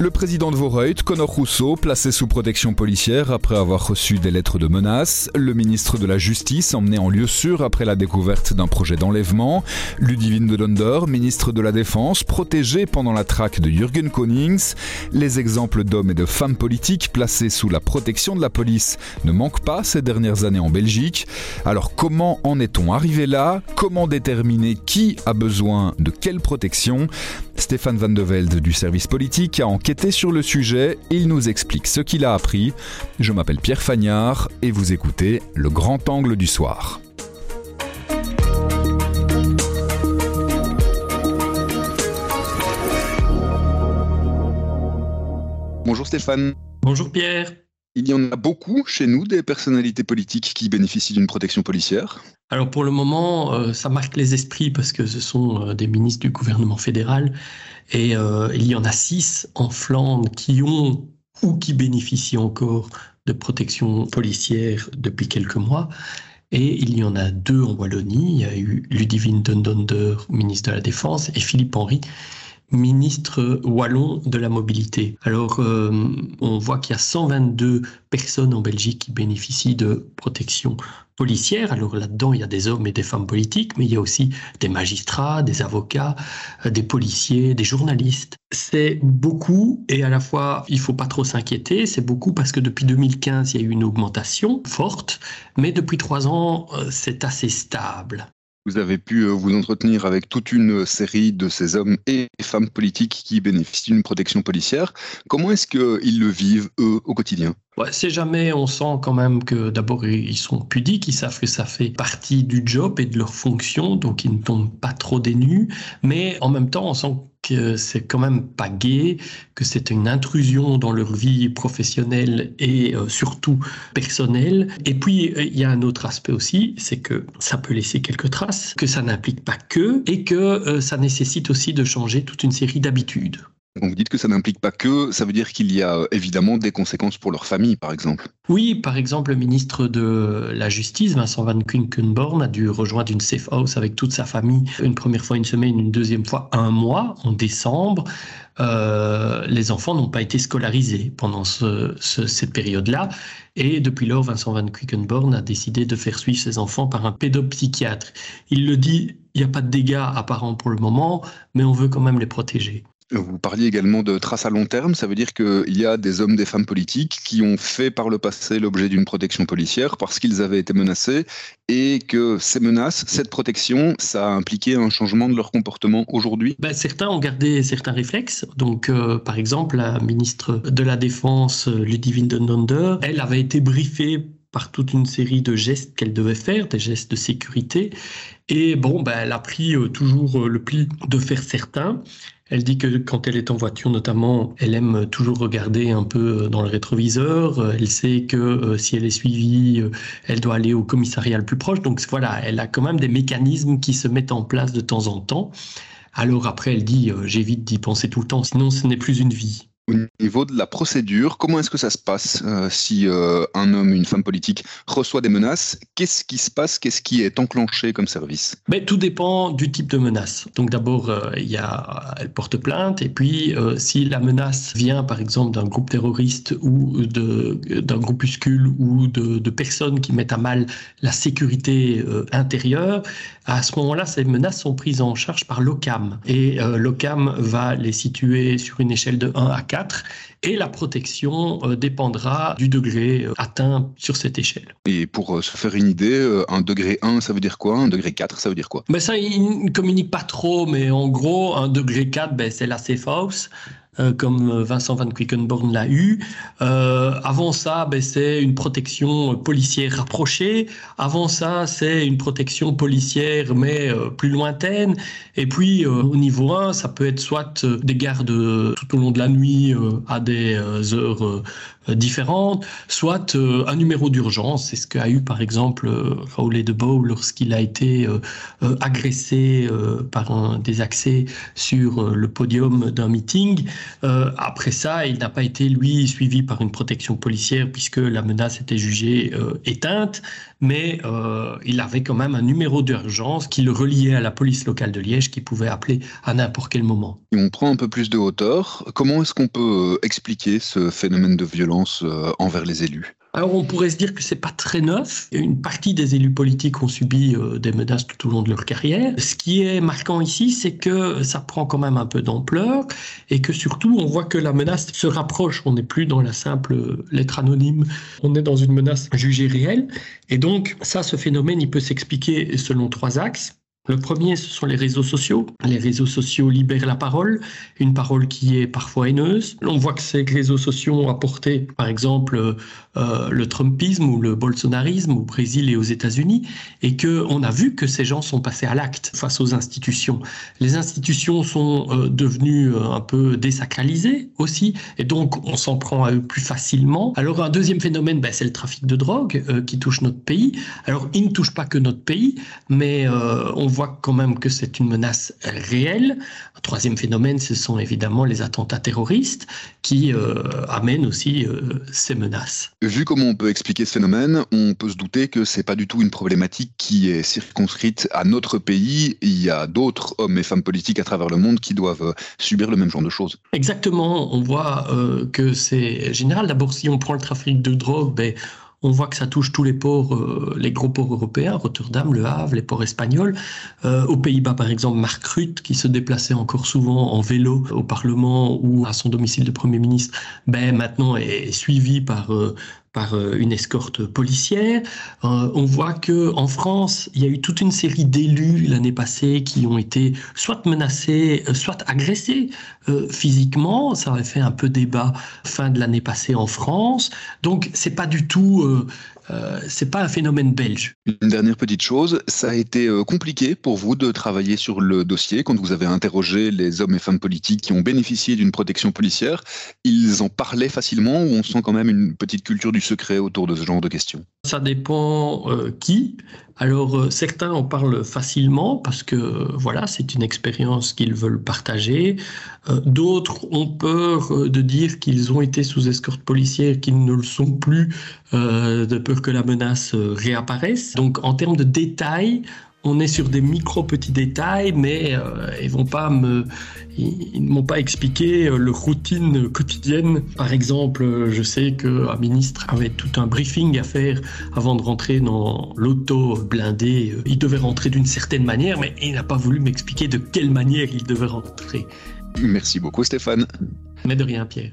Le président de Voreuil, Conor Rousseau, placé sous protection policière après avoir reçu des lettres de menaces. Le ministre de la Justice, emmené en lieu sûr après la découverte d'un projet d'enlèvement. Ludivine de Donder, ministre de la Défense, protégé pendant la traque de Jürgen Konings. Les exemples d'hommes et de femmes politiques placés sous la protection de la police ne manquent pas ces dernières années en Belgique. Alors comment en est-on arrivé là? Comment déterminer qui a besoin de quelle protection? Stéphane Van de Velde du service politique a enquêté sur le sujet. Il nous explique ce qu'il a appris. Je m'appelle Pierre Fagnard et vous écoutez Le Grand Angle du Soir. Bonjour Stéphane. Bonjour Pierre. Il y en a beaucoup chez nous des personnalités politiques qui bénéficient d'une protection policière Alors pour le moment, euh, ça marque les esprits parce que ce sont euh, des ministres du gouvernement fédéral et euh, il y en a six en Flandre qui ont ou qui bénéficient encore de protection policière depuis quelques mois. Et il y en a deux en Wallonie. Il y a eu Ludivine Dundonder, ministre de la Défense, et Philippe Henry, ministre wallon de la mobilité. Alors, euh, on voit qu'il y a 122 personnes en Belgique qui bénéficient de protection policière. Alors là-dedans, il y a des hommes et des femmes politiques, mais il y a aussi des magistrats, des avocats, euh, des policiers, des journalistes. C'est beaucoup et à la fois, il faut pas trop s'inquiéter. C'est beaucoup parce que depuis 2015, il y a eu une augmentation forte, mais depuis trois ans, euh, c'est assez stable. Vous avez pu euh, vous entretenir avec toute une série de ces hommes et femmes politiques qui bénéficient d'une protection policière. Comment est-ce qu'ils le vivent, eux, au quotidien? C'est jamais, on sent quand même que d'abord ils sont pudiques, ils savent que ça fait partie du job et de leur fonction, donc ils ne tombent pas trop des nues, mais en même temps on sent c'est quand même pas gay, que c'est une intrusion dans leur vie professionnelle et euh, surtout personnelle. Et puis euh, il y a un autre aspect aussi, c'est que ça peut laisser quelques traces, que ça n'implique pas que, et que euh, ça nécessite aussi de changer toute une série d'habitudes. Vous dites que ça n'implique pas que, ça veut dire qu'il y a euh, évidemment des conséquences pour leur famille, par exemple. Oui, par exemple, le ministre de la Justice, Vincent Van Quinkenborn, a dû rejoindre une safe house avec toute sa famille, une première fois une semaine, une deuxième fois un mois, en décembre. Euh, les enfants n'ont pas été scolarisés pendant cette période-là. Et depuis lors, Vincent Van Quickenborn a décidé de faire suivre ses enfants par un pédopsychiatre. Il le dit, il n'y a pas de dégâts apparents pour le moment, mais on veut quand même les protéger. Vous parliez également de traces à long terme, ça veut dire qu'il y a des hommes, des femmes politiques qui ont fait par le passé l'objet d'une protection policière parce qu'ils avaient été menacés et que ces menaces, cette protection, ça a impliqué un changement de leur comportement aujourd'hui? Ben, Certains ont gardé certains réflexes. Donc, euh, par exemple, la ministre de la Défense, Ludivine Donder, elle avait été briefée par toute une série de gestes qu'elle devait faire, des gestes de sécurité. Et bon, ben, elle a pris euh, toujours euh, le pli de faire certains. Elle dit que quand elle est en voiture, notamment, elle aime toujours regarder un peu dans le rétroviseur. Elle sait que euh, si elle est suivie, euh, elle doit aller au commissariat le plus proche. Donc voilà, elle a quand même des mécanismes qui se mettent en place de temps en temps. Alors après, elle dit, euh, j'évite d'y penser tout le temps, sinon ce n'est plus une vie au niveau de la procédure, comment est-ce que ça se passe euh, si euh, un homme, une femme politique reçoit des menaces? Qu'est-ce qui se passe? Qu'est-ce qui est enclenché comme service? Mais Tout dépend du type de menace. Donc d'abord, euh, elle porte plainte, et puis si la menace vient par exemple d'un groupe terroriste ou d'un groupuscule ou de, personnes qui mettent à mal la sécurité intérieure, à ce moment-là, ces menaces sont prises en charge par l'OCAM. Et l'OCAM va les situer sur une échelle de 1 à 4 et la protection euh, dépendra du degré euh, atteint sur cette échelle. Et pour euh, se faire une idée, un degré 1, ça veut dire quoi? Un degré 4, ça veut dire quoi? Ben Ça, il ne communique pas trop, mais en gros, un degré 4, ben, c'est la safe house. Euh, comme Vincent Van Quickenborn l'a eu. Euh, avant ça, ben, c'est une protection policière rapprochée. Avant ça, c'est une protection policière, mais euh, plus lointaine. Et puis, au niveau 1, ça peut être soit des gardes tout au long de la nuit à des heures différentes, soit un numéro d'urgence. C'est ce qu'a eu, par exemple, Raoul de Beau lorsqu'il a été agressé par un des accès sur le podium d'un meeting. Euh, après ça, il n'a pas été, lui, suivi par une protection policière puisque la menace était jugée euh, éteinte, mais euh, il avait quand même un numéro d'urgence qui le reliait à la police locale de Liège qui pouvait appeler à n'importe quel moment. on prend un peu plus de hauteur. Comment est-ce qu'on peut expliquer ce phénomène de violence envers les élus? Alors on pourrait se dire que c'est pas très neuf. Une partie des élus politiques ont subi euh, des menaces tout au long de leur carrière. Ce qui est marquant ici, c'est que ça prend quand même un peu d'ampleur et que surtout on voit que la menace se rapproche. On n'est plus dans la simple lettre anonyme, on est dans une menace jugée réelle. Et donc ça, ce phénomène, il peut s'expliquer selon trois axes. Le premier, ce sont les réseaux sociaux. Les réseaux sociaux libèrent la parole, une parole qui est parfois haineuse. On voit que ces réseaux sociaux ont apporté, par exemple, euh, le Trumpisme ou le bolsonarisme au Brésil et aux États-Unis, et que on a vu que ces gens sont passés à l'acte face aux institutions. Les institutions sont euh, devenues euh, un peu désacralisées aussi, et donc on s'en prend à eux plus facilement. Alors un deuxième phénomène, ben, c'est le trafic de drogue qui touche notre pays. Alors il ne touche pas que notre pays, mais on voit quand même que c'est une menace réelle. Un troisième phénomène, ce sont évidemment les attentats terroristes qui euh, amènent aussi euh, ces menaces. Vu comment on peut expliquer ce phénomène, on peut se douter que c'est pas du tout une problématique qui est circonscrite à notre pays. Il y a d'autres hommes et femmes politiques à travers le monde qui doivent subir le même genre de choses. Exactement. On voit euh, que c'est général. D'abord, si on prend le trafic de drogue, ben, on voit que ça touche tous les ports, euh, les gros ports européens, Rotterdam, Le Havre, les ports espagnols. Euh, aux Pays-Bas, par exemple, Mark Rutte, qui se déplaçait encore souvent en vélo au Parlement ou à son domicile de Premier ministre, ben, maintenant est suivi par euh, par euh, une escorte policière. Euh, on voit que en France, il y a eu toute une série d'élus l'année passée qui ont été soit menacés, euh, soit agressés physiquement. Ça avait fait un peu débat fin de l'année passée en France. Donc c'est pas du tout euh, c'est pas un phénomène belge. Une dernière petite chose, ça a été euh, compliqué pour vous de travailler sur le dossier quand vous avez interrogé les hommes et femmes politiques qui ont bénéficié d'une protection policière. Ils en parlaient facilement ou on sent quand même une petite culture du secret autour de ce genre de questions? Ça dépend euh, qui. Alors certains en parlent facilement parce que voilà, c'est une expérience qu'ils veulent partager. D'autres ont peur de dire qu'ils ont été sous escorte policière, qu'ils ne le sont plus, de peur que la menace euh, réapparaisse. Donc en termes de détails, on est sur des micro petits détails, mais euh, ils vont pas me, ils, ne m'ont pas expliqué euh, leur routine quotidienne. Par exemple, je sais qu'un ministre avait tout un briefing à faire avant de rentrer dans l'auto blindé. Il devait rentrer d'une certaine manière, mais il n'a pas voulu m'expliquer de quelle manière il devait rentrer. Merci beaucoup, Stéphane. Mais de rien, Pierre.